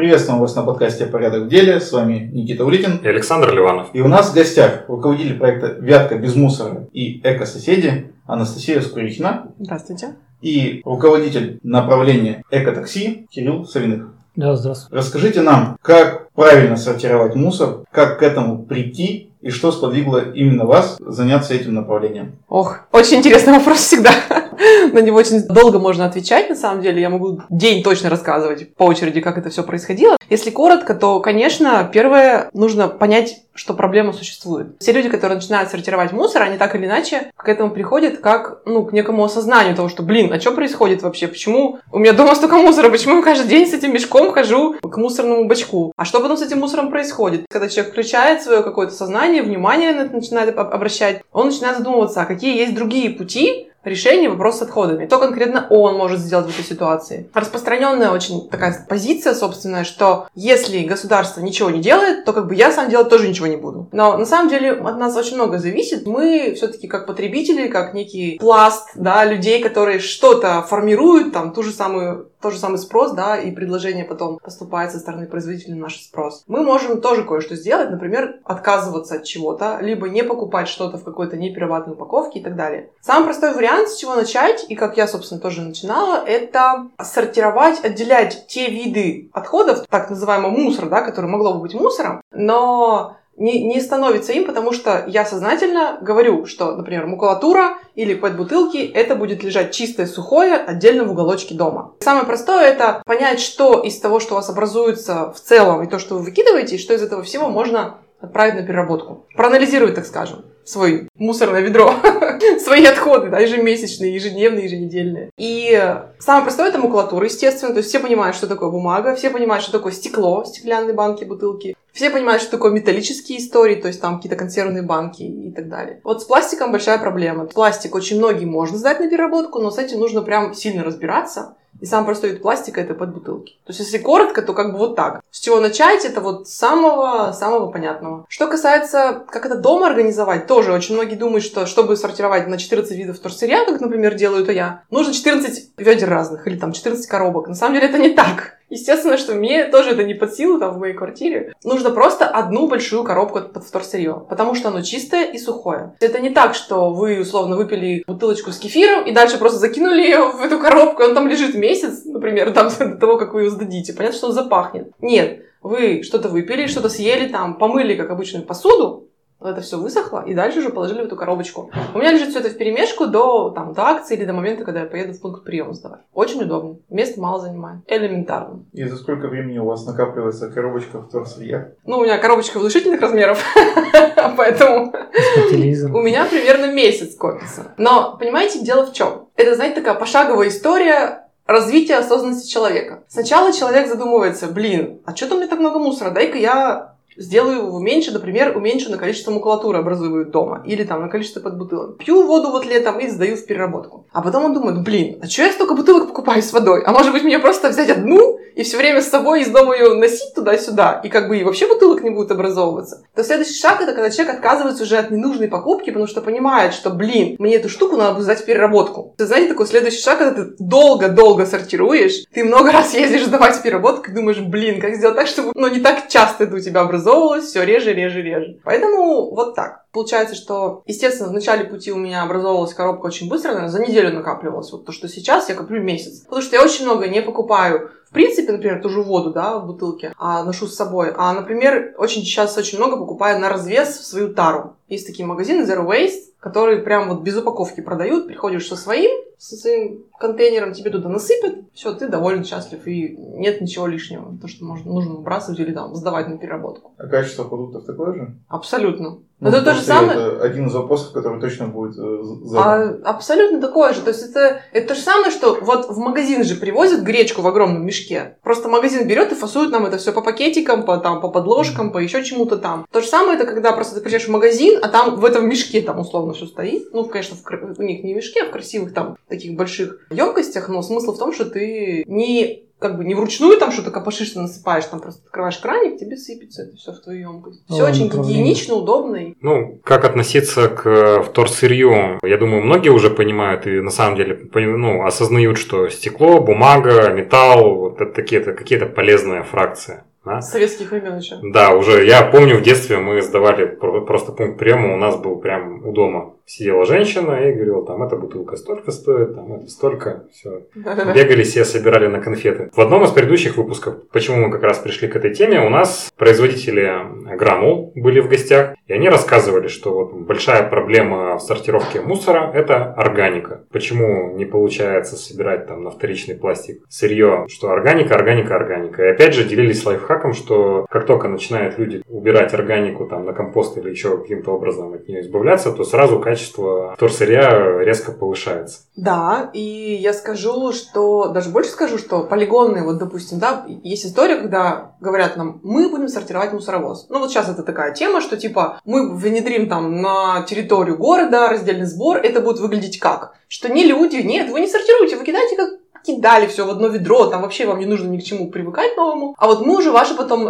Приветствуем вас на подкасте «Порядок в деле». С вами Никита Улитин и Александр Ливанов. И у нас в гостях руководитель проекта «Вятка без мусора» и «Эко-соседи» Анастасия Скурихина. Здравствуйте. И руководитель направления «Эко-такси» Кирилл Савиных. Да, здравствуйте. Расскажите нам, как правильно сортировать мусор, как к этому прийти и что сподвигло именно вас заняться этим направлением? Ох, очень интересный вопрос всегда. На него очень долго можно отвечать, на самом деле. Я могу день точно рассказывать по очереди, как это все происходило. Если коротко, то, конечно, первое, нужно понять, что проблема существует. Все люди, которые начинают сортировать мусор, они так или иначе к этому приходят как, ну, к некому осознанию того, что, блин, а что происходит вообще? Почему у меня дома столько мусора? Почему я каждый день с этим мешком хожу к мусорному бачку? А что потом с этим мусором происходит? Когда человек включает свое какое-то сознание, внимание на это начинает обращать, он начинает задумываться, а какие есть другие пути, решение вопроса с отходами. Что конкретно он может сделать в этой ситуации. Распространенная очень такая позиция собственная, что если государство ничего не делает, то как бы я сам делать тоже ничего не буду. Но на самом деле от нас очень много зависит. Мы все-таки как потребители, как некий пласт да, людей, которые что-то формируют, там ту же самую тот же самый спрос, да, и предложение потом поступает со стороны производителя на наш спрос. Мы можем тоже кое-что сделать, например, отказываться от чего-то, либо не покупать что-то в какой-то неперерабатываемой упаковке и так далее. Самый простой вариант, с чего начать, и как я, собственно, тоже начинала, это сортировать, отделять те виды отходов, так называемый мусор, да, который могло бы быть мусором, но не, не становится им, потому что я сознательно говорю, что, например, макулатура или пэт-бутылки, это будет лежать чистое, сухое, отдельно в уголочке дома. Самое простое это понять, что из того, что у вас образуется в целом, и то, что вы выкидываете, и что из этого всего можно отправить на переработку. Проанализировать, так скажем, свой мусорное ведро, свои отходы, да, ежемесячные, ежедневные, еженедельные. И самое простое это макулатура, естественно. То есть все понимают, что такое бумага, все понимают, что такое стекло, стеклянные банки, бутылки. Все понимают, что такое металлические истории, то есть там какие-то консервные банки и так далее. Вот с пластиком большая проблема. Пластик очень многие можно сдать на переработку, но с этим нужно прям сильно разбираться. И самый простой вид пластика это под бутылки. То есть, если коротко, то как бы вот так. С чего начать, это вот самого, самого понятного. Что касается, как это дома организовать, тоже очень многие думают, что чтобы сортировать на 14 видов вторсырья, как, например, делаю то я, нужно 14 ведер разных или там 14 коробок. На самом деле это не так. Естественно, что мне тоже это не под силу там в моей квартире. Нужно просто одну большую коробку под вторсырье, потому что оно чистое и сухое. Это не так, что вы условно выпили бутылочку с кефиром и дальше просто закинули ее в эту коробку, и он там лежит месяц, например, там до того, как вы ее сдадите. Понятно, что он запахнет. Нет, вы что-то выпили, что-то съели, там, помыли, как обычную посуду, это все высохло, и дальше уже положили в эту коробочку. У меня лежит все это в перемешку до, там, до акции или до момента, когда я поеду в пункт приема сдавать. Очень удобно. Места мало занимает. Элементарно. И за сколько времени у вас накапливается коробочка в вторсырья? Ну, у меня коробочка внушительных размеров, поэтому у меня примерно месяц копится. Но, понимаете, дело в чем? Это, знаете, такая пошаговая история развития осознанности человека. Сначала человек задумывается, блин, а что там мне так много мусора? Дай-ка я сделаю его меньше, например, уменьшу на количество макулатуры образую дома или там на количество под бутылок. Пью воду вот летом и сдаю в переработку. А потом он думает, блин, а что я столько бутылок покупаю с водой? А может быть мне просто взять одну и все время с собой из дома ее носить туда-сюда, и как бы и вообще бутылок не будет образовываться. То следующий шаг это когда человек отказывается уже от ненужной покупки, потому что понимает, что, блин, мне эту штуку надо сдать в переработку. Ты знаете, такой следующий шаг, когда ты долго-долго сортируешь, ты много раз ездишь сдавать в переработку и думаешь, блин, как сделать так, чтобы, ну, не так часто это у тебя образовывалось, все реже, реже, реже. Поэтому вот так. Получается, что, естественно, в начале пути у меня образовалась коробка очень быстро, наверное, за неделю накапливалась. Вот то, что сейчас я коплю месяц. Потому что я очень много не покупаю в принципе, например, ту же воду, да, в бутылке, а ношу с собой. А, например, очень сейчас очень много покупаю на развес в свою тару. Есть такие магазины Zero Waste, которые прям вот без упаковки продают. Приходишь со своим, со своим контейнером, тебе туда насыпят, все, ты доволен, счастлив, и нет ничего лишнего. То, что можно, нужно выбрасывать или там сдавать на переработку. А качество продуктов такое же? Абсолютно. Ну, это то же самое. Это один из вопросов, который точно будет э, задан. А, абсолютно такое же. То есть это, это то же самое, что вот в магазин же привозят гречку в огромном мешке. Просто магазин берет и фасует нам это все по пакетикам, по, там, по подложкам, по еще чему-то там. То же самое это когда просто ты приезжаешь в магазин, а там в этом мешке там условно все стоит. Ну, конечно, в, у них не в мешке, а в красивых там таких больших емкостях, но смысл в том, что ты не как бы не вручную там что-то копошишь, ты насыпаешь, там просто открываешь краник, тебе сыпется это все в твою емкость. Все очень гигиенично, удобно. Ну, как относиться к э, вторсырью? Я думаю, многие уже понимают и на самом деле ну, осознают, что стекло, бумага, металл, вот это какие-то какие полезные фракции. А? Советских времен еще. Да, уже. Я помню, в детстве мы сдавали просто пункт приема, у нас был прям у дома сидела женщина и говорила, там, эта бутылка столько стоит, там, это столько, все. Бегали все, собирали на конфеты. В одном из предыдущих выпусков, почему мы как раз пришли к этой теме, у нас производители гранул были в гостях, и они рассказывали, что вот большая проблема в сортировке мусора – это органика. Почему не получается собирать там на вторичный пластик сырье, что органика, органика, органика. И опять же делились лайфхаком, что как только начинают люди убирать органику там на компост или еще каким-то образом от нее избавляться, то сразу качество вторсырья резко повышается. Да, и я скажу, что, даже больше скажу, что полигонные, вот, допустим, да, есть история, когда говорят нам, мы будем сортировать мусоровоз. Ну, вот сейчас это такая тема, что, типа, мы внедрим там на территорию города раздельный сбор, это будет выглядеть как? Что не люди, нет, вы не сортируете, вы кидаете как кидали все в одно ведро, там вообще вам не нужно ни к чему привыкать новому. А вот мы уже ваши потом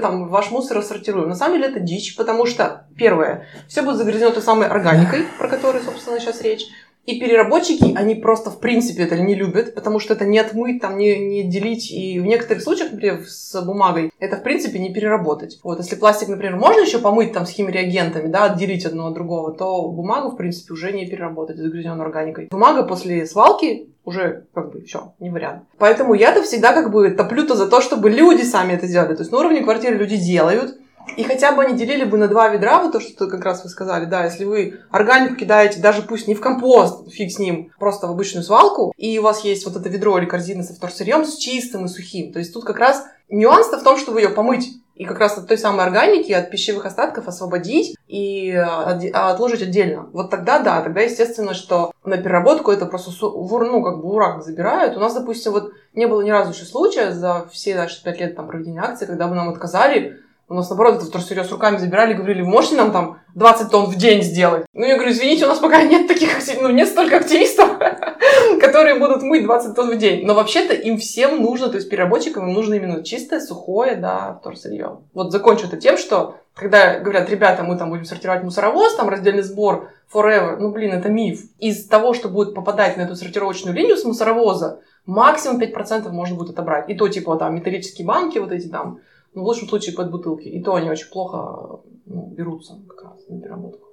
там, ваш мусор рассортируем. На самом деле это дичь, потому что, первое, все будет загрязнено той самой органикой, про которую, собственно, сейчас речь. И переработчики, они просто в принципе это не любят, потому что это не отмыть, там, не, не делить. И в некоторых случаях, например, с бумагой, это в принципе не переработать. Вот, если пластик, например, можно еще помыть там с химреагентами, да, отделить одно от другого, то бумагу, в принципе, уже не переработать загрязненной органикой. Бумага после свалки уже как бы все, не вариант. Поэтому я-то всегда как бы топлю-то за то, чтобы люди сами это сделали. То есть на уровне квартиры люди делают, и хотя бы они делили бы на два ведра, вот то, что как раз вы сказали, да, если вы органику кидаете, даже пусть не в компост, фиг с ним, просто в обычную свалку, и у вас есть вот это ведро или корзина со вторсырьем с чистым и сухим. То есть тут как раз нюанс-то в том, чтобы ее помыть и как раз от той самой органики, от пищевых остатков освободить и отложить отдельно. Вот тогда, да, тогда естественно, что на переработку это просто ну, как бы урак забирают. У нас, допустим, вот не было ни разу еще случая за все наши пять лет там проведения акции, когда бы нам отказали у нас, наоборот, это вторсырье с руками забирали, говорили, можете нам там 20 тонн в день сделать? Ну, я говорю, извините, у нас пока нет таких, ну, нет столько активистов, которые будут мыть 20 тонн в день. Но вообще-то им всем нужно, то есть переработчикам им нужно именно чистое, сухое, да, вторсырье. Вот закончу это тем, что когда говорят, ребята, мы там будем сортировать мусоровоз, там раздельный сбор forever, ну, блин, это миф. Из того, что будет попадать на эту сортировочную линию с мусоровоза, максимум 5% можно будет отобрать. И то, типа, там, металлические банки, вот эти там, ну, в лучшем случае под бутылки. И то они очень плохо ну, берутся как раз на переработку.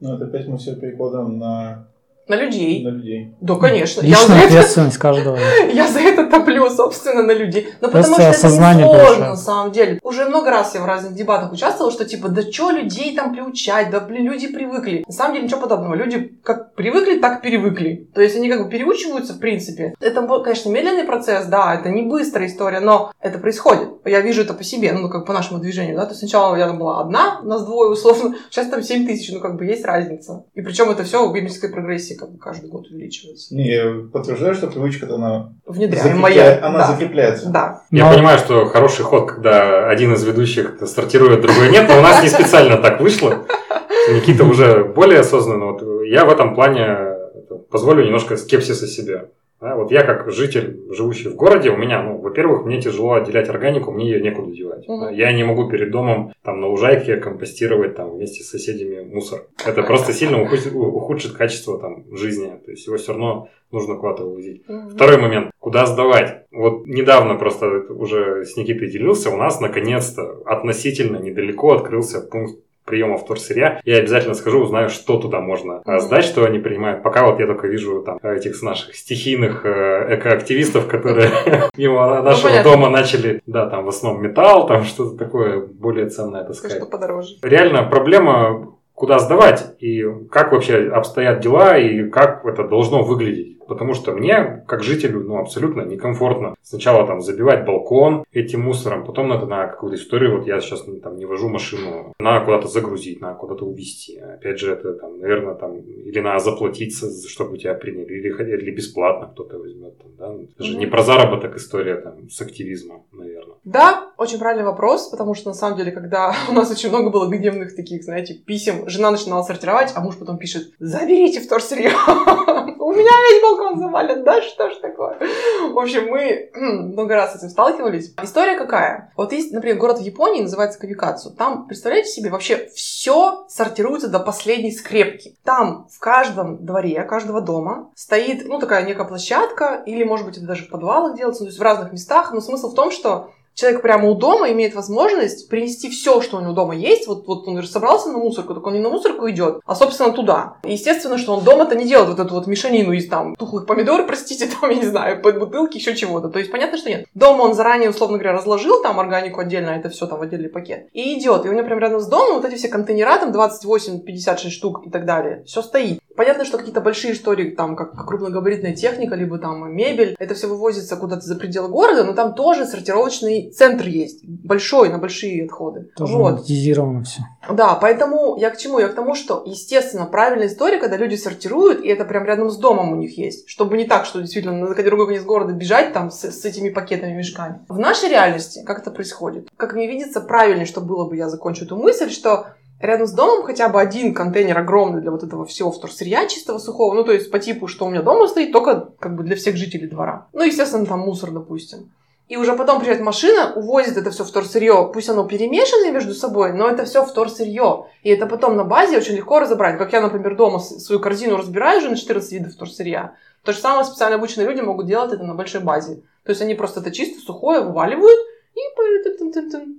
Ну, это опять мы все перекладываем на на людей. На людей. Да, конечно. Личная я ответственность это, каждого. Я за это топлю, собственно, на людей. Но Просто потому что это не сложно, на самом деле. Уже много раз я в разных дебатах участвовала, что типа, да что людей там приучать, да блин, люди привыкли. На самом деле ничего подобного. Люди как привыкли, так перевыкли. То есть они как бы переучиваются, в принципе. Это, конечно, медленный процесс, да, это не быстрая история, но это происходит. Я вижу это по себе, ну, как по нашему движению, да. То есть сначала я там была одна, нас двое условно, сейчас там 7 тысяч, ну, как бы есть разница. И причем это все в гибельской прогрессии как бы каждый год увеличивается. Не, я подтверждаю, что привычка она внедряем моя. Она да. закрепляется. Да. Я но... понимаю, что хороший ход, когда один из ведущих стартирует, другой нет, но у нас не специально так вышло. Никита уже более осознанно. Вот я в этом плане позволю немножко скепсиса себе. Да, вот я как житель, живущий в городе, у меня, ну, во-первых, мне тяжело отделять органику, мне ее некуда девать. Угу. Да, я не могу перед домом там на лужайке компостировать там вместе с соседями мусор. Это просто сильно ухудшит, ухудшит качество там жизни. То есть его все равно нужно куда-то вывозить. Угу. Второй момент. Куда сдавать? Вот недавно просто уже с Никитой делился, у нас наконец-то относительно недалеко открылся пункт приема вторсырья, я обязательно скажу, узнаю, что туда можно mm-hmm. сдать, что они принимают. Пока вот я только вижу там этих наших стихийных э, экоактивистов, которые мимо нашего ну, дома начали, да, там в основном металл, там что-то такое более ценное таскать. Что подороже. Реально проблема куда сдавать и как вообще обстоят дела и как это должно выглядеть. Потому что мне, как жителю, ну, абсолютно некомфортно сначала там забивать балкон этим мусором, потом надо на какую-то историю, вот я сейчас там не вожу машину, надо куда-то загрузить, надо куда-то увезти. Опять же, это там, наверное, там, или надо заплатить, чтобы тебя приняли, или, или бесплатно кто-то возьмет. Там, да? Это же не про заработок история там, с активизмом, наверное. Да, очень правильный вопрос, потому что на самом деле, когда у нас очень много было гневных таких, знаете, писем, жена начинала сортировать, а муж потом пишет, заберите вторсырье, у меня весь балкон завален, да что ж такое? В общем, мы много раз с этим сталкивались. История какая? Вот есть, например, город в Японии, называется Кавикацу. Там, представляете себе, вообще все сортируется до последней скрепки. Там в каждом дворе, каждого дома стоит, ну, такая некая площадка, или, может быть, это даже в подвалах делается, ну, то есть в разных местах, но смысл в том, что человек прямо у дома имеет возможность принести все, что у него дома есть. Вот, вот он же собрался на мусорку, так он не на мусорку идет, а, собственно, туда. И естественно, что он дома-то не делает вот эту вот мешанину из там тухлых помидор, простите, там, я не знаю, под бутылки, еще чего-то. То есть понятно, что нет. Дома он заранее, условно говоря, разложил там органику отдельно, а это все там в отдельный пакет. И идет. И у него прям рядом с домом вот эти все контейнера, там 28-56 штук и так далее, все стоит. Понятно, что какие-то большие истории, там, как крупногабаритная техника, либо там мебель, это все вывозится куда-то за пределы города, но там тоже сортировочный центр есть, большой, на большие отходы. Тоже вот. все. Да, поэтому я к чему? Я к тому, что, естественно, правильная история, когда люди сортируют, и это прям рядом с домом у них есть, чтобы не так, что действительно на другой конец города бежать там с, с этими пакетами, мешками. В нашей реальности как это происходит? Как мне видится, правильнее, что было бы, я закончу эту мысль, что рядом с домом хотя бы один контейнер огромный для вот этого всего вторсырья чистого, сухого, ну, то есть по типу, что у меня дома стоит, только как бы для всех жителей двора. Ну, естественно, там мусор, допустим. И уже потом приезжает машина, увозит это все вторсырье. Пусть оно перемешано между собой, но это все вторсырье. И это потом на базе очень легко разобрать. Как я, например, дома свою корзину разбираю уже на 14 видов вторсырья. То же самое специально обученные люди могут делать это на большой базе. То есть они просто это чисто сухое вываливают, и по,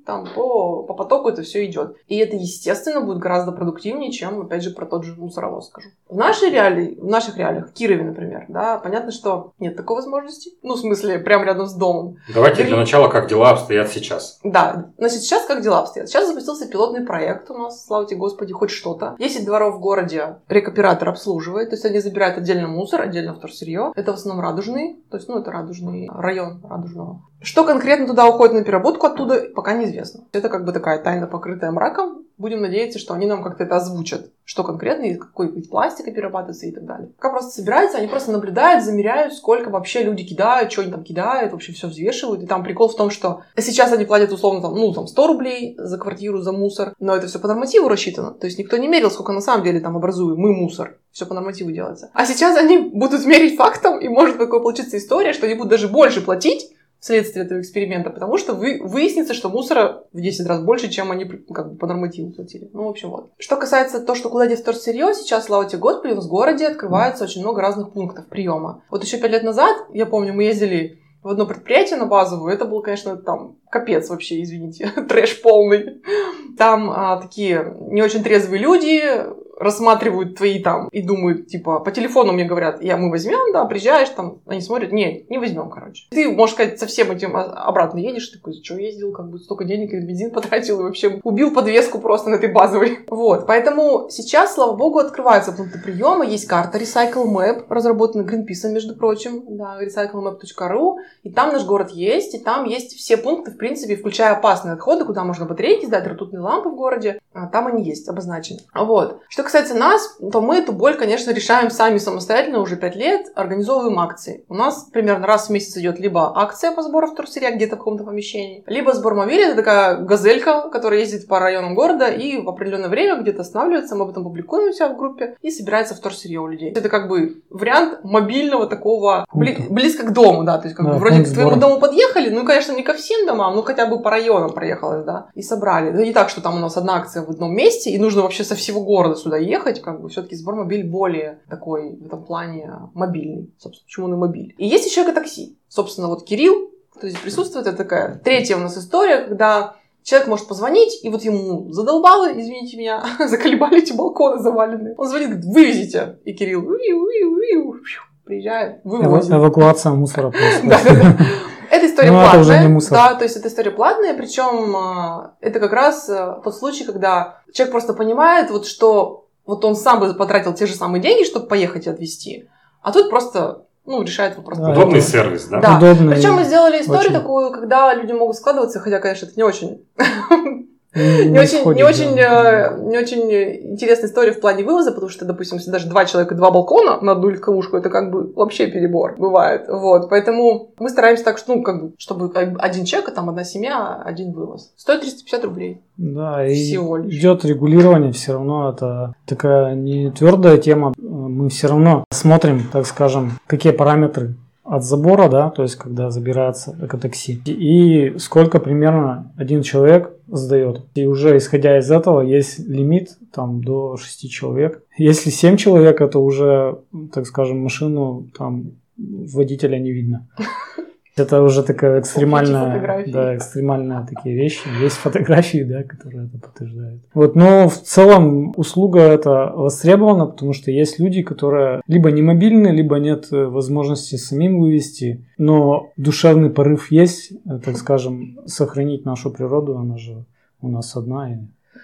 там, по, по потоку это все идет. И это, естественно, будет гораздо продуктивнее, чем, опять же, про тот же мусоровоз скажу. В нашей реалии, в наших реалиях, в Кирове, например, да, понятно, что нет такой возможности. Ну, в смысле, прямо рядом с домом. Давайте для начала, как дела обстоят сейчас. Да, значит, сейчас как дела обстоят? Сейчас запустился пилотный проект у нас, слава тебе Господи, хоть что-то. 10 дворов в городе рекоператор обслуживает, то есть они забирают отдельно мусор, отдельно вторсырье. Это в основном радужный, то есть, ну, это радужный район радужного. Что конкретно туда уходит на переработку оттуда, пока неизвестно. Это как бы такая тайна, покрытая мраком. Будем надеяться, что они нам как-то это озвучат. Что конкретно, из какой вид пластика перерабатывается и так далее. Пока просто собираются, они просто наблюдают, замеряют, сколько вообще люди кидают, что они там кидают, вообще все взвешивают. И там прикол в том, что сейчас они платят условно там, ну, там 100 рублей за квартиру, за мусор, но это все по нормативу рассчитано. То есть никто не мерил, сколько на самом деле там образуем мы мусор. Все по нормативу делается. А сейчас они будут мерить фактом, и может такое получиться история, что они будут даже больше платить, вследствие этого эксперимента, потому что вы, выяснится, что мусора в 10 раз больше, чем они как бы по нормативу платили. Ну, в общем, вот. Что касается того, что куда идет сырье, сейчас, слава тебе Господи, в городе открывается очень много разных пунктов приема. Вот еще пять лет назад, я помню, мы ездили в одно предприятие на базовую, это был, конечно, там капец вообще, извините, трэш полный. Там а, такие не очень трезвые люди, рассматривают твои там и думают, типа, по телефону мне говорят, я мы возьмем, да, приезжаешь там, они смотрят, не, не возьмем, короче. Ты, можешь сказать, со всем этим обратно едешь, такой, что ездил, как бы столько денег и бензин потратил, и вообще убил подвеску просто на этой базовой. Вот, поэтому сейчас, слава богу, открываются пункты приема, есть карта Recycle Map, разработана Greenpeace, между прочим, да, recyclemap.ru, и там наш город есть, и там есть все пункты, в принципе, включая опасные отходы, куда можно батарейки сдать, ртутные лампы в городе, а там они есть, обозначены. Вот. Что касается нас, то мы эту боль, конечно, решаем сами самостоятельно уже пять лет, организовываем акции. У нас примерно раз в месяц идет либо акция по сбору вторсырья где-то в каком-то помещении, либо сбор мобиля, это такая газелька, которая ездит по районам города и в определенное время где-то останавливается, мы об этом публикуем у себя в группе, и собирается вторсырье у людей. Это как бы вариант мобильного такого, бли- близко к дому, да, то есть как да, бы вроде к твоему дому подъехали, ну, конечно, не ко всем домам, ну, хотя бы по районам проехалось, да, и собрали. Ну, не так, что там у нас одна акция в одном месте, и нужно вообще со всего города сюда ехать, как бы все-таки сбор мобиль более такой в этом плане мобильный. Собственно, почему он и мобиль. И есть еще такси. Собственно, вот Кирилл, кто здесь присутствует, это такая третья у нас история, когда Человек может позвонить, и вот ему задолбало, извините меня, заколебали эти балконы заваленные. Он звонит, говорит, вывезите. И Кирилл приезжает, вывозит. Эвакуация мусора просто. Эта история ну, платная. Это уже не мусор. Да, то есть эта история платная, причем а, это как раз а, тот случай, когда человек просто понимает, вот что вот он сам бы потратил те же самые деньги, чтобы поехать и отвезти, а тут просто ну, решает вопрос. Да, Удобный это... сервис, да? Да. Удобный. Причем мы сделали историю очень... такую, когда люди могут складываться, хотя, конечно, это не очень Не очень, не, очень, да. э, не очень интересная история в плане вывоза, потому что, допустим, если даже два человека, два балкона на одну легковушку, это как бы вообще перебор бывает. Вот, поэтому мы стараемся так, что, ну, как бы, чтобы один человек, а там одна семья, один вывоз. Стоит 350 рублей. Да, и Всего лишь. идет регулирование, все равно это такая не твердая тема. Мы все равно смотрим, так скажем, какие параметры от забора, да, то есть когда забирается экотакси, и сколько примерно один человек сдает. И уже исходя из этого есть лимит там до 6 человек. Если 7 человек, это уже, так скажем, машину там водителя не видно. Это уже такая экстремальная, да, экстремальные такие вещи. Есть фотографии, да, которые это подтверждают. Вот, но в целом услуга это востребована, потому что есть люди, которые либо не мобильны, либо нет э, возможности самим вывести, но душевный порыв есть, э, так скажем, сохранить нашу природу, она же у нас одна, и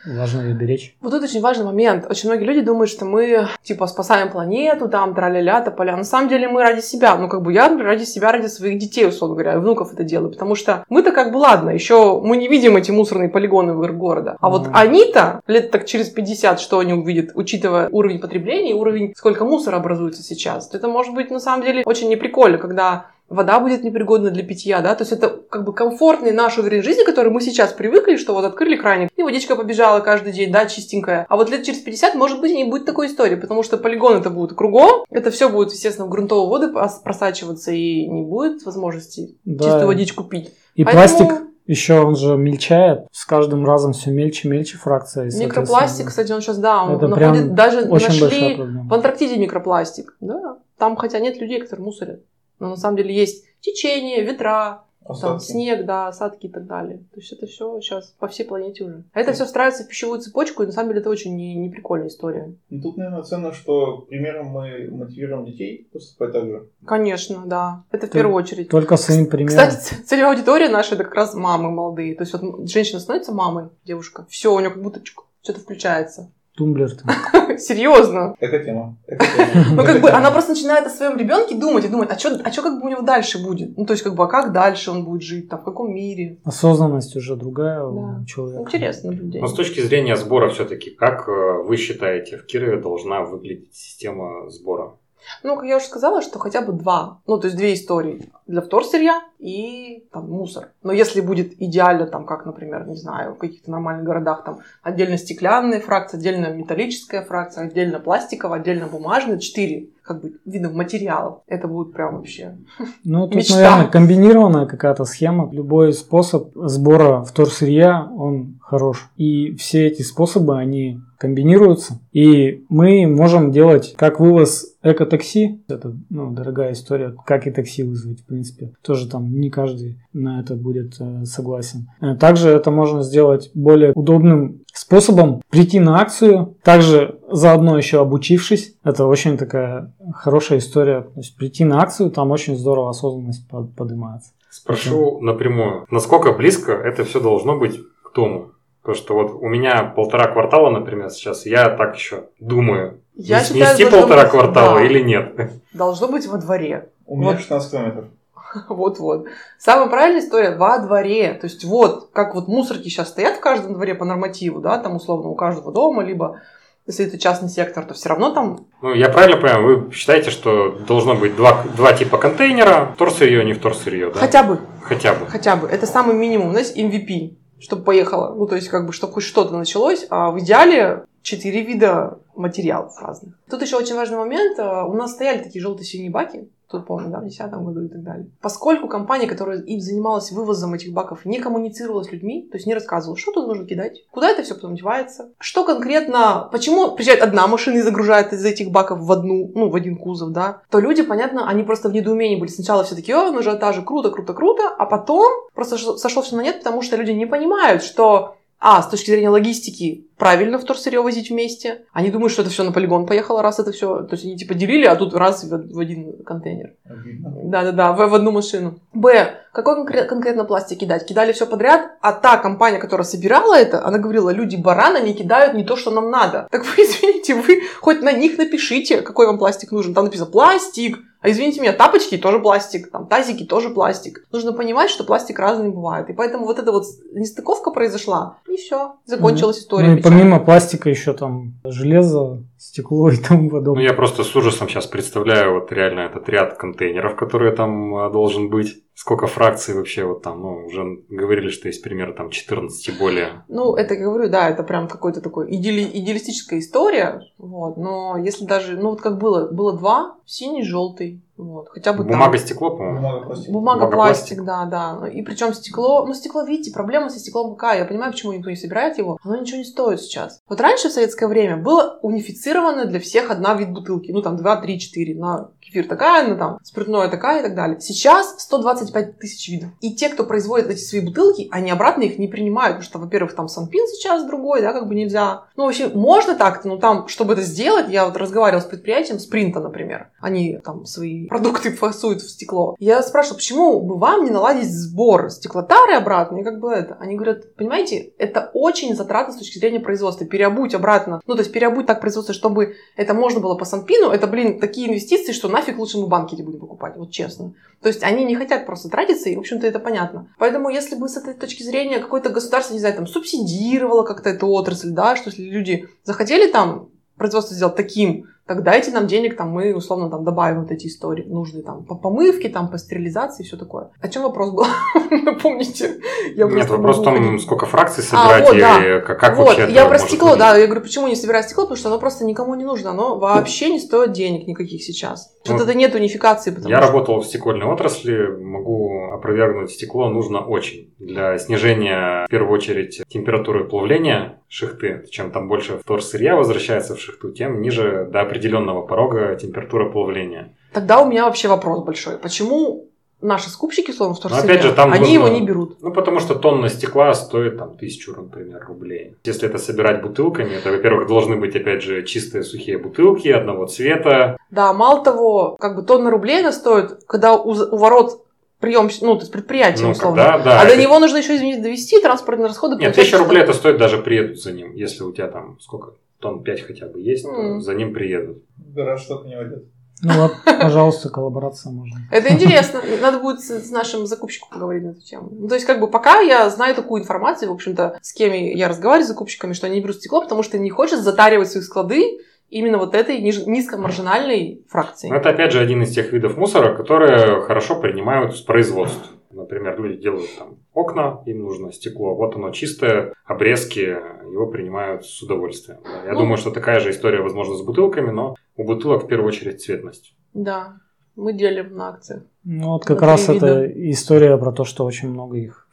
важно ее беречь. Вот тут очень важный момент. Очень многие люди думают, что мы, типа, спасаем планету, там, тра-ля-ля, тополя. На самом деле мы ради себя. Ну, как бы я например, ради себя, ради своих детей, условно говоря, внуков это делаю. Потому что мы-то как бы, ладно, еще мы не видим эти мусорные полигоны в города. А вот Мгм. они-то лет так через 50, что они увидят, учитывая уровень потребления и уровень, сколько мусора образуется сейчас. то Это может быть, на самом деле, очень неприкольно, когда вода будет непригодна для питья, да, то есть это как бы комфортный наш уровень жизни, который мы сейчас привыкли, что вот открыли краник, и водичка побежала каждый день, да, чистенькая. А вот лет через 50, может быть, и не будет такой истории, потому что полигон это будет кругом, это все будет, естественно, в грунтовые воды прос- просачиваться, и не будет возможности Да. чистую водичку пить. И Поэтому пластик еще он же мельчает, с каждым разом все мельче, мельче фракция. Микропластик, кстати, он сейчас, да, он Это находит, прям даже очень нашли в Антарктиде микропластик, да, там хотя нет людей, которые мусорят, но на самом деле есть течение, ветра, Там снег, да, осадки и так далее. То есть это все сейчас по всей планете уже. А это все встраивается в пищевую цепочку, и на самом деле это очень не, не прикольная история. Ну, Тут, наверное, ценно, что примером мы мотивируем детей поступать так же. Конечно, да. Это в Ты- первую очередь. Только своим примером. Кстати, целевая аудитория наша это как раз мамы молодые. То есть вот женщина становится мамой, девушка, все, у нее как будто что-то включается. Тумблер. Серьезно. Эко-тема. Эко-тема. Ну, как бы она просто начинает о своем ребенке думать и думать, а что а как бы у него дальше будет? Ну, то есть, как бы, а как дальше он будет жить, там, в каком мире? Осознанность уже другая у человека. Интересно наблюдение. Но с точки зрения сбора все-таки, как э, вы считаете, в Кирове должна выглядеть система сбора? Ну, как я уже сказала, что хотя бы два, ну, то есть две истории для вторсырья и там мусор. Но если будет идеально, там, как, например, не знаю, в каких-то нормальных городах, там, отдельно стеклянная фракция, отдельно металлическая фракция, отдельно пластиковая, отдельно бумажная, четыре, как бы, видов материалов. Это будет прям вообще... Ну, тут, Мечта. наверное, комбинированная какая-то схема. Любой способ сбора вторсырья, он хорош. И все эти способы, они комбинируются. И мы можем делать как вывоз эко-такси. Это, ну, дорогая история. Как и такси вызвать, в принципе. Тоже там не каждый на это будет э, согласен. Э, Также это можно сделать более удобным способом прийти на акцию, также заодно еще обучившись. Это очень такая хорошая история. То есть прийти на акцию, там очень здорово осознанность под- поднимается. Спрошу напрямую, насколько близко это все должно быть к дому? Потому что вот у меня полтора квартала, например, сейчас, я так еще думаю, Я нес- считаю, нести полтора быть- квартала да, или нет. Должно быть во дворе. У меня Вот. 16 километров. Вот-вот. Самая правильная история во дворе. То есть вот, как вот мусорки сейчас стоят в каждом дворе по нормативу, да, там условно у каждого дома, либо если это частный сектор, то все равно там Ну, я правильно понимаю, вы считаете, что должно быть два, два типа контейнера, вторсырье, не вторсырье, да? хотя бы, Хотя бы. хотя бы, это самый минимум, у нас MVP, чтобы поехало, ну то есть как бы, чтобы хоть что-то началось, а в идеале четыре вида материалов разных. Тут еще очень важный момент, а, у нас стояли такие желто-синие баки, тут помню, да, в 2010 году и так далее. Поскольку компания, которая им занималась вывозом этих баков, не коммуницировала с людьми, то есть не рассказывала, что тут нужно кидать, куда это все потом девается, что конкретно, почему приезжает одна машина и загружает из этих баков в одну, ну, в один кузов, да, то люди, понятно, они просто в недоумении были. Сначала все такие, о, на ажиотаже, круто, круто, круто, а потом просто сошло все на нет, потому что люди не понимают, что а, с точки зрения логистики, правильно вторсырье возить вместе. Они думают, что это все на полигон поехало, раз это все. То есть они типа делили, а тут раз в, в один контейнер. Да-да-да, в, в одну машину. Б. Какой конкре- конкретно пластик кидать? Кидали все подряд, а та компания, которая собирала это, она говорила, люди бараны не кидают не то, что нам надо. Так вы, извините, вы хоть на них напишите, какой вам пластик нужен. Там написано пластик. А извините меня, тапочки тоже пластик, там тазики тоже пластик. Нужно понимать, что пластик разный бывает. И поэтому вот эта вот нестыковка произошла. И все, закончилась история. Ну, и помимо пластика еще там железо, стекло и тому Ну, подобное. я просто с ужасом сейчас представляю вот реально этот ряд контейнеров, которые там а, должен быть. Сколько фракций вообще вот там, ну, уже говорили, что есть примерно там 14 и более. Ну, это, я говорю, да, это прям какой-то такой идеали- идеалистическая история, вот, но если даже, ну, вот как было, было два, синий, желтый, вот, хотя бы там. Бумага, стекло, по-моему. Бумага, пластик. Бумага, Бумага, пластик, да, да. И причем стекло, ну стекло, видите, проблема со стеклом какая? Я понимаю, почему никто не собирает его. Оно ничего не стоит сейчас. Вот раньше в советское время было унифицировано для всех одна вид бутылки. Ну там 2, 3, 4. На кефир такая, на там спиртное такая и так далее. Сейчас 125 тысяч видов. И те, кто производит эти свои бутылки, они обратно их не принимают. Потому что, во-первых, там Санпин сейчас другой, да, как бы нельзя. Ну, вообще, можно так-то, но там, чтобы это сделать, я вот разговаривала с предприятием Спринта, например. Они там свои продукты фасуют в стекло. Я спрашивала, почему бы вам не наладить сбор стеклотары обратно? И как бы это. Они говорят, понимаете, это очень затратно с точки зрения производства. Переобуть обратно. Ну, то есть переобуть так производство, чтобы это можно было по Санпину. Это, блин, такие инвестиции, что нафиг лучше мы банки не будем покупать. Вот честно. То есть они не хотят просто тратиться, и, в общем-то, это понятно. Поэтому, если бы с этой точки зрения какое-то государство, не знаю, там, субсидировало как-то эту отрасль, да, что если люди захотели там производство сделать таким, так дайте нам денег, там мы условно там добавим вот эти истории нужные там по помывке, там по стерилизации и все такое. О чем вопрос был? Помните? Я Нет, вопрос в том, сколько фракций собирать вот, и да. как, как вот, вообще это я про стекло, да, я говорю, почему не собирать стекло, потому что оно просто никому не нужно, оно вообще не стоит денег никаких сейчас. Ну, Что-то нет унификации, потому Я что... работал в стекольной отрасли, могу опровергнуть, стекло нужно очень. Для снижения, в первую очередь, температуры плавления шихты. Чем там больше вторсырья возвращается в шихту, тем ниже до определенного порога температура плавления. Тогда у меня вообще вопрос большой. Почему наши скупщики, словно в Но опять же, там они нужно- его не берут? Ну, потому что тонна стекла стоит там тысячу, например, рублей. Если это собирать бутылками, то, во-первых, должны быть, опять же, чистые сухие бутылки одного цвета. Да, мало того, как бы тонна рублей она стоит, когда у, у ворот прием, ну, то есть предприятие, Ну, условно. когда, да. а до это- него нужно еще, извините, довести транспортные расходы. Нет, тысяча рублей это стоит даже приедут за ним. Если у тебя там сколько, тонн 5 хотя бы есть, то за ним приедут. Гараж только не водят. Ну вот, пожалуйста, коллаборация можно. Это интересно. Надо будет с, нашим закупщиком поговорить на эту тему. Ну, то есть, как бы, пока я знаю такую информацию, в общем-то, с кем я разговариваю с закупщиками, что они не берут стекло, потому что не хочет затаривать свои склады именно вот этой ниж- низкомаржинальной фракции. Но это опять же один из тех видов мусора, которые хорошо принимают с производств. Например, люди делают там окна, им нужно стекло. Вот оно чистое, обрезки, его принимают с удовольствием. Да, Я Ну. думаю, что такая же история, возможно, с бутылками, но у бутылок в первую очередь цветность. Да, мы делим на акциях. Ну вот как раз вида. это история про то, что очень много их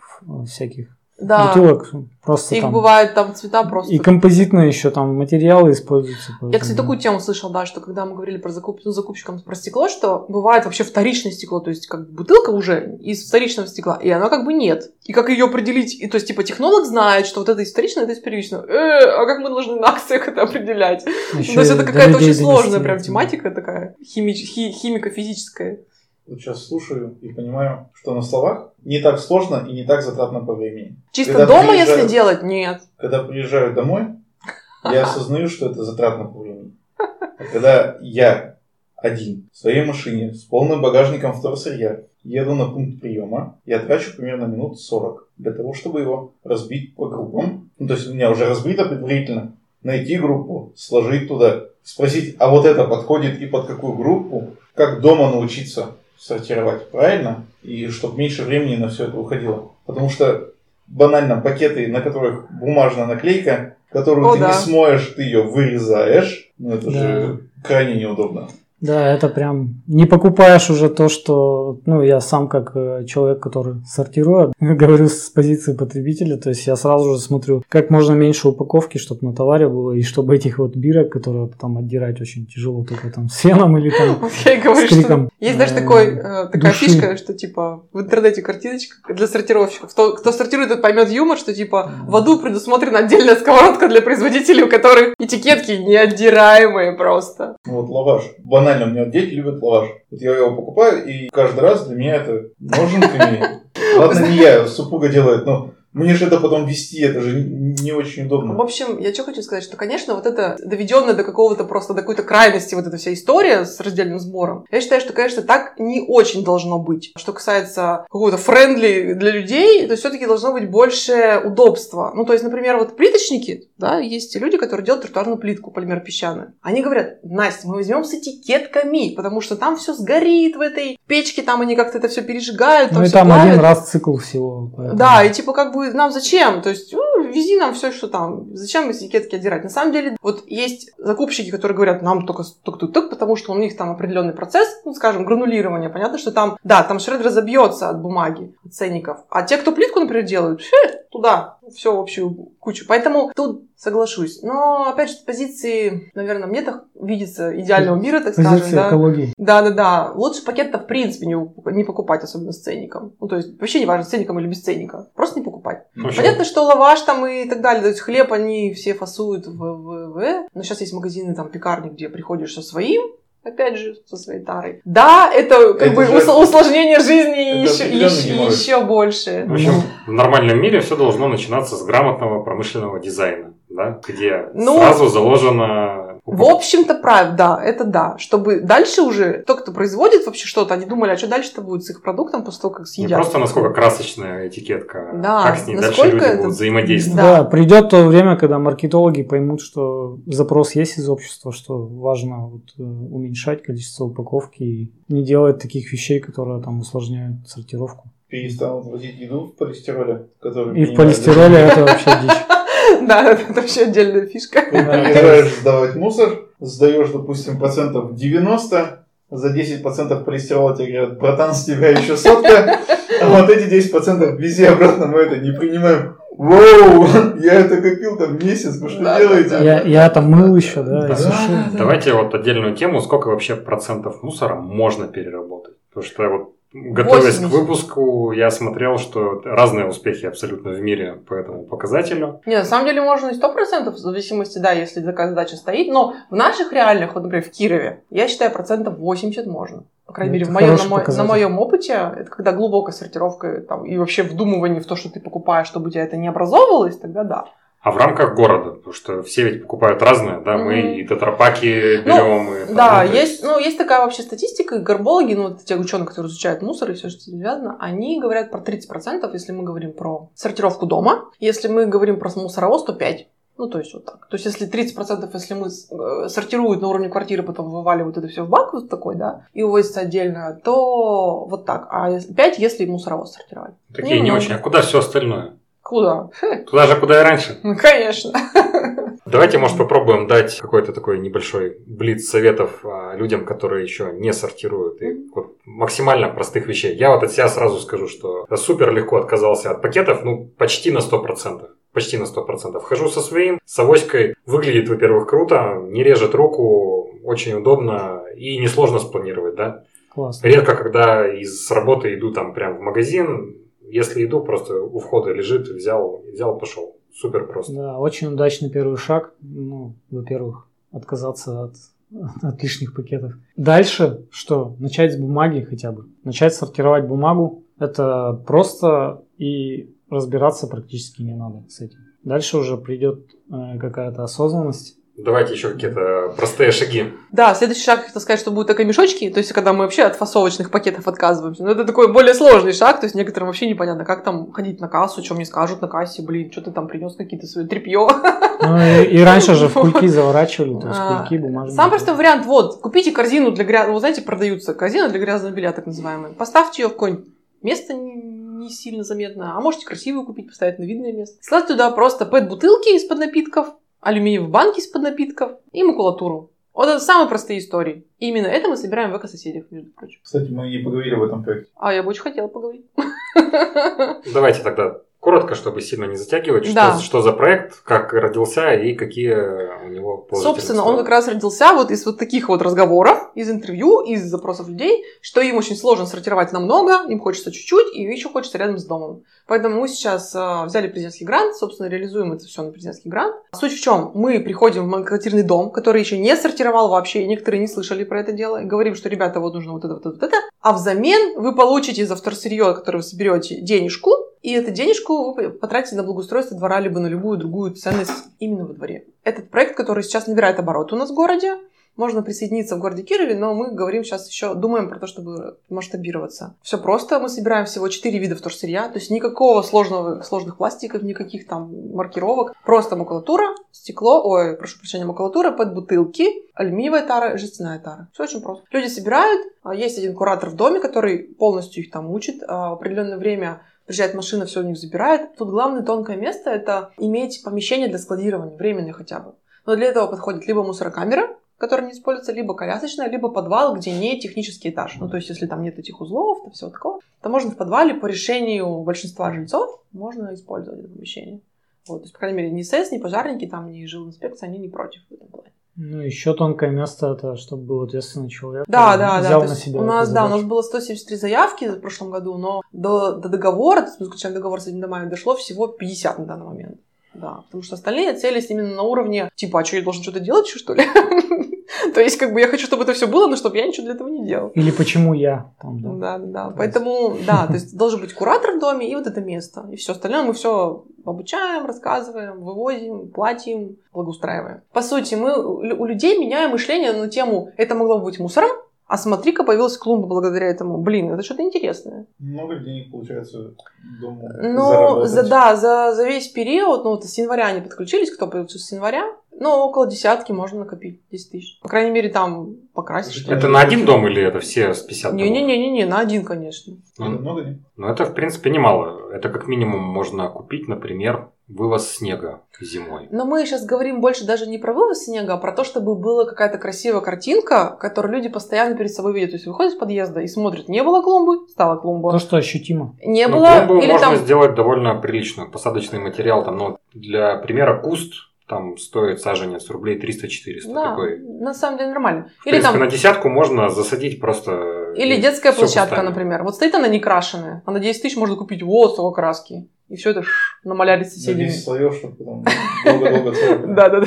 всяких Да, бутылок просто их там. бывает там цвета просто. И композитные еще там материалы используются. Я, кстати, такую тему слышала, да, что когда мы говорили про закуп... ну, закупщикам про стекло, что бывает вообще вторичное стекло, то есть как бутылка уже из вторичного стекла, и оно как бы нет. И как ее определить? И то есть, типа, технолог знает, что вот это из вторичного, это из первичного. Э, а как мы должны на акциях это определять? Еще то есть это какая-то очень сложная прям тематика такая, химич... хи- химико-физическая. Вот сейчас слушаю и понимаю, что на словах не так сложно и не так затратно по времени. Чисто Когда дома, если делать, нет. Когда приезжаю домой, я осознаю, что это затратно по времени. А когда я один в своей машине с полным багажником вторсырья еду на пункт приема, я трачу примерно минут 40 для того, чтобы его разбить по группам. Ну, то есть у меня уже разбито предварительно. Найти группу, сложить туда, спросить, а вот это подходит и под какую группу, как дома научиться сортировать правильно, и чтобы меньше времени на все это уходило. Потому что банально пакеты, на которых бумажная наклейка, которую О, ты да. не смоешь, ты ее вырезаешь. Ну, это Да. же крайне неудобно. Да, это прям не покупаешь уже то, что, ну, я сам как э, человек, который сортирует, говорю с позиции потребителя, то есть я сразу же смотрю, как можно меньше упаковки, чтобы на товаре было, и чтобы этих вот бирок, которые потом отдирать очень тяжело, только там с феном или там Вот я и говорю, с криком, что есть даже э, такой, э, такая души. фишка, что типа в интернете картиночка для сортировщиков. Кто, кто сортирует, тот поймет юмор, что типа в аду предусмотрена отдельная сковородка для производителей, у которых этикетки неотдираемые просто. Вот лаваш. Банально, у меня дети любят лаваш. Вот я его покупаю, и каждый раз для меня это ножничками. Ладно, не я, супруга делает, но Мне же это потом везти, это же не очень удобно. В общем, я что хочу сказать, что, конечно, вот это доведенное до какого-то просто, до какой-то крайности вот эта вся история с раздельным сбором, я считаю, что, конечно, так не очень должно быть. Что касается какого-то friendly для людей, то все-таки должно быть больше удобства. Ну, то есть, например, вот плиточники, да, есть люди, которые делают тротуарную плитку полимер-песчаную. Они говорят, Настя, мы возьмем с этикетками, потому что там все сгорит в этой печке, там они как-то это все пережигают, там Ну и там плавит. один раз цикл всего. поэтому- Да, и типа как бы нам зачем? То есть, ну, вези нам все, что там. Зачем этикетки отдирать? На самом деле, вот есть закупщики, которые говорят, нам только тук-тук-тук, потому что у них там определенный процесс, ну, скажем, гранулирования. Понятно, что там, да, там шред разобьется от бумаги, от ценников. А те, кто плитку, например, делают, туда, все в общую кучу. Поэтому тут соглашусь. Но, опять же, с позиции, наверное, мне так видится идеального мира, так скажем, Позиция да. экологии. Да, да, да. Лучше пакет-то в принципе не, не покупать, особенно с ценником. Ну, то есть вообще не важно, с ценником или без ценника. Просто не покупать. Общем, Понятно, что лаваш там и так далее, то есть хлеб они все фасуют в, в, в. Но сейчас есть магазины, там, пекарни, где приходишь со своим, опять же, со своей тарой. Да, это как Это бы же- ус- усложнение жизни это еще, еще, еще больше. В общем, в нормальном мире все должно начинаться с грамотного промышленного дизайна, да, где Ну, сразу заложено... В общем-то, правда, да, это да. Чтобы дальше уже, кто кто производит вообще что-то, они думали, а что дальше-то будет с их продуктом после того, как Не съедят. просто насколько красочная этикетка, Да, как с ней дальше люди это- будут взаимодействовать. Да. Да, придет то время, когда маркетологи поймут, что запрос есть из общества, что важно вот, э, уменьшать количество упаковки и не делать таких вещей, которые там усложняют сортировку. Перестанут возить еду в полистироле, который И в полистироле это вообще дичь. Да, это вообще отдельная фишка. Ты приезжаешь сдавать мусор, сдаешь, допустим, процентов 90, за 10% полистирола тебе говорят, братан, с тебя еще сотка, а вот эти 10% вези обратно, мы это не принимаем. Воу, я это копил там месяц, вы что Да, делаете? да, Я, я там мыл еще, да, и Да. сушил. Давайте вот отдельную тему, сколько вообще процентов мусора можно переработать. Потому что вот готовясь к 80. выпуску, я смотрел, что разные успехи абсолютно в мире по этому показателю. Не, на самом деле можно и сто процентов, в зависимости, да, если такая задача стоит, но в наших реальных, вот, например, в Кирове, я считаю, процентов 80 можно. По крайней мере, Это в моем, на, мо- на моем опыте, это когда глубокая сортировка там, и вообще вдумывание в то, что ты покупаешь, чтобы у тебя это не образовывалось, тогда да. А в рамках города, потому что все ведь покупают разное, да, мы Мгм. и тетрапаки Ну, берем. и там, Да, ну, есть, ну, есть такая вообще статистика, и горбологи, ну, вот те ученые, которые изучают мусор и все, что с этим связано, они говорят про 30%, если мы говорим про сортировку дома. Если мы говорим про мусоровоз, то 5%. Ну, то есть вот так. То есть если 30%, если мы э, сортируют на уровне квартиры, потом вываливают это все в бак вот такой, да, и увозится отдельно, то вот так. А 5, если мусоровоз сортировать. Такие не немного. очень. А куда все остальное? Куда? Туда же, куда и раньше. Ну, конечно. Давайте, может, попробуем дать какой-то такой небольшой блиц советов а, людям, которые еще не сортируют. И вот максимально простых вещей. Я вот от себя сразу скажу, что супер легко отказался от пакетов, ну, почти на 100%. Почти на 100%. Хожу со своим, с авоськой. Выглядит, во-первых, круто, не режет руку, очень удобно и несложно спланировать, да? Классно. Редко, когда из работы иду там прям в магазин, если иду, просто у входа лежит, взял, взял, пошел. Супер просто. Да, очень удачный первый шаг. Ну, во-первых, отказаться от, от лишних пакетов. Дальше что? Начать с бумаги хотя бы. Начать сортировать бумагу. Это просто и разбираться практически не надо с этим. Дальше уже придет э, какая-то осознанность. Давайте еще какие-то простые шаги. Да, следующий шаг, хотел сказать, что будут такие мешочки, то есть когда мы вообще от фасовочных пакетов отказываемся. Но это такой более сложный шаг, то есть некоторым вообще непонятно, как там ходить на кассу, что мне скажут на кассе, блин, что ты там принес какие-то свои тряпье. Ну и, и раньше же в кульки заворачивали, то есть А, кульки бумажные. Самый простой вариант, вот, купите корзину для грязного, вот знаете, продаются корзины для грязного белья, так называемые. Поставьте ее в какое-нибудь место не, не сильно заметное, а можете красивую купить, поставить на видное место. Складывайте туда просто пэт-бутылки из-под напитков, алюминиевые банки из-под напитков и макулатуру. Вот это самые простые истории. И именно это мы собираем в эко-соседях, между прочим. Кстати, мы не поговорили в этом проекте. А я бы очень хотела поговорить. Давайте тогда коротко, чтобы сильно не затягивать, что, Да. что за проект, как родился и какие у него положительные Собственно, он как раз родился вот из вот таких вот разговоров, из интервью, из запросов людей, что им очень сложно сортировать намного, им хочется чуть-чуть, и еще хочется рядом с домом. Поэтому мы сейчас э, взяли президентский грант, собственно, реализуем это все на президентский грант. Суть в чем? Мы приходим в многоквартирный дом, который еще не сортировал вообще, и некоторые не слышали про это дело, и говорим, что, ребята, вот нужно вот это, вот это, вот это, а взамен вы получите за вторсырье, которое вы соберете, денежку, И эту денежку вы потратите на благоустройство двора, либо на любую другую ценность именно во дворе. Этот проект, который сейчас набирает оборот у нас в городе, можно присоединиться в городе Кирове, но мы говорим сейчас еще, думаем про то, чтобы масштабироваться. Все просто, мы собираем всего 4 вида вторсырья, то есть никакого сложного, сложных пластиков, никаких там маркировок, просто макулатура, стекло, ой, прошу прощения, макулатура под бутылки, алюминиевая тара, жестяная тара. Все очень просто. Люди собирают, а, есть один куратор в доме, который полностью их там учит, а, в определенное время приезжает машина, все у них забирает. Тут главное тонкое место – это иметь помещение для складирования, временное хотя бы. Но для этого подходит либо мусорокамера, которая не используется, либо колясочная, либо подвал, где не технический этаж. Ну, то есть, если там нет этих узлов, то все такого, то можно в подвале по решению большинства жильцов можно использовать это помещение. Вот, то есть, по крайней мере, ни СЭС, ни пожарники, там, ни жилинспекция, они не против в этом плане. Ну, еще тонкое место это, чтобы был ответственный человек. Да, да, взял да. на себя у нас, да, у нас было 173 заявки в прошлом году, но до, до договора, то есть мы договор с этими домами, дошло всего 50 на данный момент. Да, потому что остальные целились именно на уровне, типа, а что, я должен что-то делать еще, что ли? То есть, как бы, я хочу, чтобы это все было, но чтобы я ничего для этого не делал. Или почему я там, да. Да, да, да. Поэтому, да, то есть должен быть куратор в доме и вот это место. И все остальное мы все обучаем, рассказываем, вывозим, платим, благоустраиваем. По сути, мы у людей меняем мышление на тему «это могло бы быть мусором», а смотри-ка, появилась клумба благодаря этому. Блин, это что-то интересное. Много денег получается дому Ну, заработать. за, да, за, за весь период, ну, вот с января они подключились, кто подключился с января, ну, около десятки можно накопить, 10 тысяч. По крайней мере, там покрасить что-то. Это на один дом или это все с 50 домов? Не-не-не-не, на один, конечно. Это много денег? Ну, это, в принципе, немало. Это как минимум можно купить, например, вывоз снега зимой. Но мы сейчас говорим больше даже не про вывоз снега, а про то, чтобы была какая-то красивая картинка, которую люди постоянно перед собой видят. То есть выходят из подъезда и смотрят, не было клумбы, стала клумба. То, что ощутимо. Не Ну, было, клумбу или можно там... сделать довольно приличную. Посадочный материал там, ну, для примера, куст там стоит саженец рублей 300-400. Да, Такой. на самом деле нормально. В Или принципе, там... на десятку можно засадить просто... Или детская площадка, кустами. например. Вот стоит она не крашеная, а на 10 тысяч можно купить вот столько краски. И все это ш, намаляли На соседями. 10 слоев, чтобы потом долго-долго царапать. Да, да, да.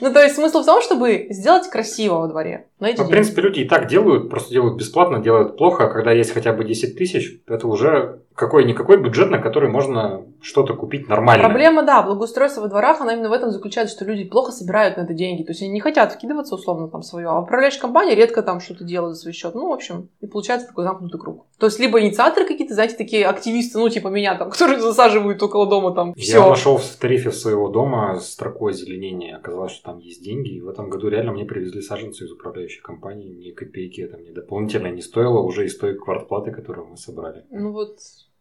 Ну, то есть смысл в том, чтобы сделать красиво во дворе. Эти Ну, в деньги. принципе, люди и так делают, просто делают бесплатно, делают плохо. А когда есть хотя бы 10 тысяч, это уже какой-никакой бюджет, на который можно что-то купить нормально. Проблема, да, благоустройства во дворах, она именно в этом заключается, что люди плохо собирают на это деньги. То есть они не хотят вкидываться условно там свое. А управляющая компания редко там что-то делает за свой счет. Ну, в общем, и получается такой замкнутый круг. То есть либо инициаторы какие-то, знаете, такие активисты, ну, типа меня там, которые засаживают около дома там Я все. нашел в тарифе своего дома строкой озеленения. Оказалось, что там есть деньги. И в этом году реально мне привезли саженцы из управляющей компании. Ни копейки это мне дополнительно не стоило уже из той квартплаты, которую мы собрали. Ну вот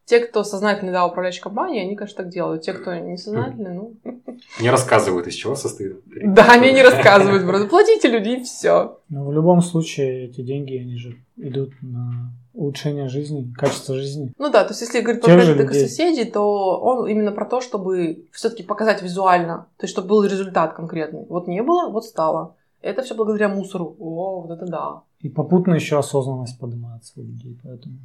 те, кто сознательно, да, управляющая компания, они, конечно, так делают. Те, кто несознательно, ну... Не рассказывают, из чего состоит. Да, они не рассказывают, просто платите люди и все. Но в любом случае эти деньги, они же идут на улучшение жизни, качество жизни. Ну да, то есть если говорить про людей. соседей, то он именно про то, чтобы все-таки показать визуально, то есть чтобы был результат конкретный. Вот не было, вот стало. Это все благодаря мусору. О, вот это да. И попутно еще осознанность поднимается у людей, поэтому...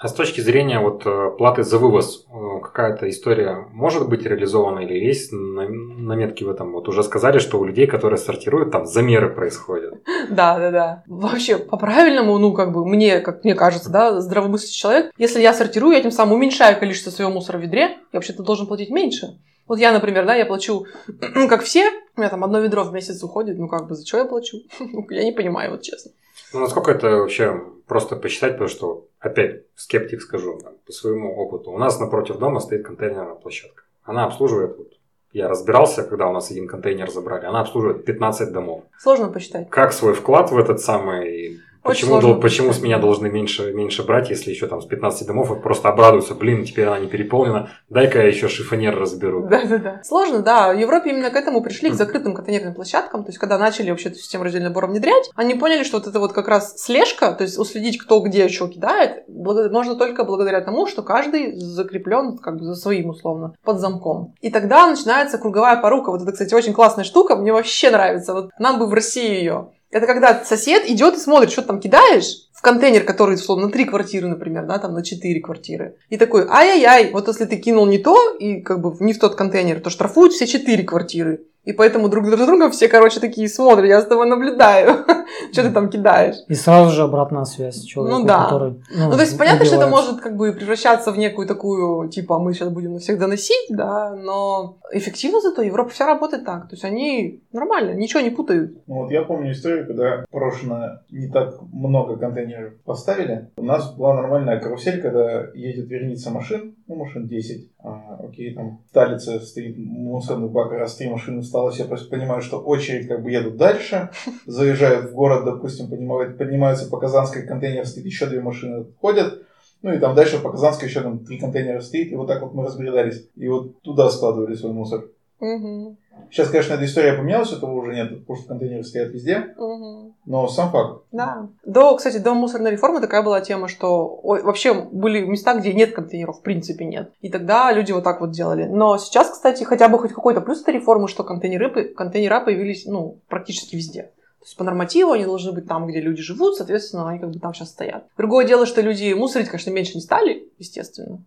А с точки зрения вот э, платы за вывоз, э, какая-то история может быть реализована или есть на- наметки в этом? Вот уже сказали, что у людей, которые сортируют, там замеры происходят. Да, да, да. Вообще, по-правильному, ну, как бы, мне, как мне кажется, да, здравомыслящий человек, если я сортирую, я тем самым уменьшаю количество своего мусора в ведре, я вообще-то должен платить меньше. Вот я, например, да, я плачу, как все, у меня там одно ведро в месяц уходит, ну, как бы, за что я плачу? Я не понимаю, вот честно. Ну, насколько это вообще просто посчитать, потому что, опять, скептик скажу, по своему опыту. У нас напротив дома стоит контейнерная площадка. Она обслуживает, вот, я разбирался, когда у нас один контейнер забрали, она обслуживает 15 домов. Сложно посчитать. Как свой вклад в этот самый... Почему, сложно почему с меня должны меньше, меньше брать, если еще там с 15 домов просто обрадуются, блин, теперь она не переполнена, дай-ка я еще шифонер разберу. Да, да, да. Сложно, да. В Европе именно к этому пришли, к закрытым контейнерным площадкам. То есть, когда начали вообще эту систему раздельного сбора внедрять, они поняли, что вот это вот как раз слежка, то есть уследить, кто где что кидает, можно только благодаря тому, что каждый закреплен как бы за своим условно, под замком. И тогда начинается круговая порука. Вот это, кстати, очень классная штука, мне вообще нравится. Вот нам бы в России ее. Это когда сосед идет и смотрит, что ты там кидаешь, в контейнер, который, условно, на три квартиры, например, да, там на четыре квартиры. И такой, ай-яй-яй, вот если ты кинул не то, и как бы не в тот контейнер, то штрафуют все четыре квартиры. И поэтому друг друг друга все, короче, такие смотрят, я с тобой наблюдаю, что ты там кидаешь. И сразу же обратная связь человека, Ну да. который... Ну, то есть понятно, что это может как бы превращаться в некую такую, типа, мы сейчас будем на всех доносить, да, но эффективно зато Европа вся работает так. То есть они нормально, ничего не путают. Ну вот я помню историю, когда брошено не так много контейнеров поставили. У нас была нормальная карусель, когда едет верница машин, ну машин 10, а, окей, там в Талице стоит мусорный бак, раз три машины встало, я просто понимаю, что очередь как бы едут дальше, заезжают в город, допустим, поднимают, поднимаются по Казанской, контейнер стоит, еще две машины ходят, ну и там дальше по Казанской еще там три контейнера стоит, и вот так вот мы разбредались. И вот туда складывали свой мусор. Мгм, Сейчас, конечно, эта история поменялась, этого уже нет, потому что контейнеры стоят везде, мгм. но сам факт. Да. До, кстати, до мусорной реформы такая была тема, что ой, вообще были места, где нет контейнеров, в принципе нет. И тогда люди вот так вот делали. Но сейчас, кстати, хотя бы хоть какой-то плюс этой реформы, что контейнеры, контейнера появились ну, практически везде. То есть по нормативу они должны быть там, где люди живут, соответственно, они как бы там сейчас стоят. Другое дело, что люди мусорить, конечно, меньше не стали, естественно.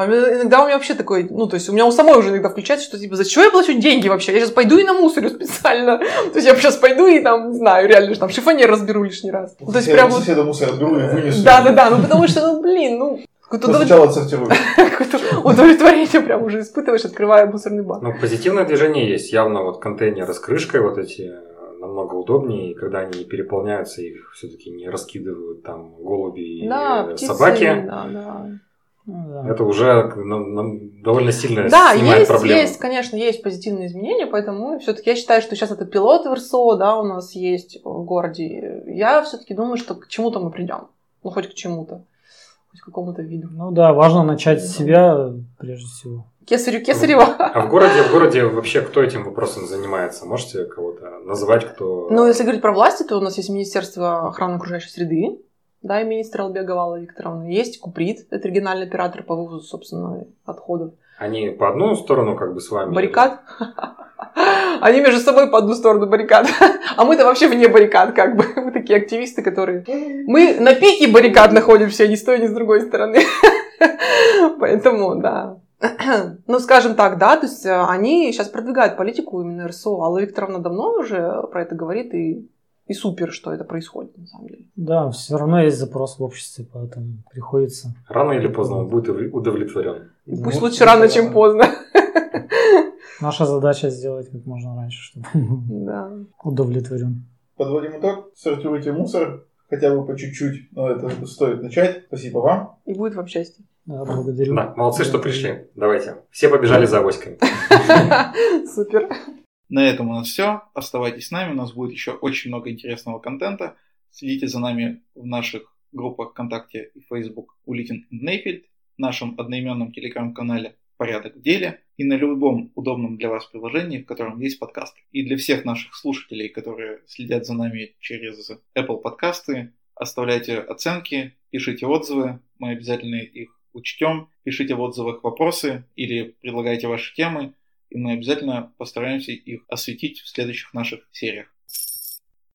А иногда у меня вообще такой, ну, то есть у меня у самой уже иногда включается, что типа, за что я плачу деньги вообще? Я сейчас пойду и на мусорю специально. То есть я сейчас пойду и там, не знаю, реально, там шифонер разберу лишний раз. Ну, то есть прям вот... соседа мусор отберу и вынесу. Да, да, да, ну потому что, ну, блин, ну, какое-то Но удов- сначала отсортирую. какое-то удовлетворение прям уже испытываешь, открывая мусорный бак. Ну, позитивное движение есть. Явно вот контейнеры с крышкой вот эти э, намного удобнее, и когда они не переполняются, их все-таки не раскидывают там голуби и Да, птицы, собаки. да, да. Ну, да. Это уже нам- нам довольно сильно Да, снимает есть, проблему. есть, конечно, есть позитивные изменения, поэтому все-таки я считаю, что сейчас это пилот в РСО, да, у нас есть в городе. Я все-таки думаю, что к чему-то мы придем. Ну, хоть к чему-то. Хоть к какому-то виду. Ну да, важно начать с себя прежде всего. Кесарю Кесарева. А в городе, в городе вообще кто этим вопросом занимается? Можете кого-то назвать, кто... Ну, если говорить про власти, то у нас есть Министерство охраны окружающей среды, да, и министр Вала Викторовна. Есть Куприт, это региональный оператор по вывозу, собственно, отходов. Они по одну сторону как бы с вами? Баррикад. Они между собой по одну сторону баррикад. А мы-то вообще вне баррикад, как бы. Мы такие активисты, которые... Мы на пике баррикад находимся, ни с той, ни с другой стороны. Поэтому, да. Ну, скажем так, да, то есть э, они сейчас продвигают политику именно РСО. Алла Викторовна давно уже про это говорит, и, и супер, что это происходит, на самом деле. Да, все равно есть запрос в обществе, поэтому приходится. Рано или поздно он будет удовлетворен. И Пусть Ну, лучше рано, чем поздно. Наша задача сделать как можно раньше, чтобы Да. удовлетворен. Подводим итог. Сортируйте мусор, хотя бы по чуть-чуть, но это стоит начать. Спасибо вам. И будет вам счастье. Да, благодарю. Да, молодцы, что пришли. Давайте. Все побежали за авоськами. Супер. На этом у нас все. Оставайтесь с нами, у нас будет еще очень много интересного контента. Следите за нами в наших группах ВКонтакте и Facebook Улитин Нейфельд, нашем одноименном телеграм-канале «Порядок в деле» и на любом удобном для вас приложении, в котором есть подкаст. И для всех наших слушателей, которые следят за нами через Apple подкасты, оставляйте оценки, пишите отзывы, мы обязательно их учтем, пишите в отзывах вопросы или предлагайте ваши темы, и мы обязательно постараемся их осветить в следующих наших сериях.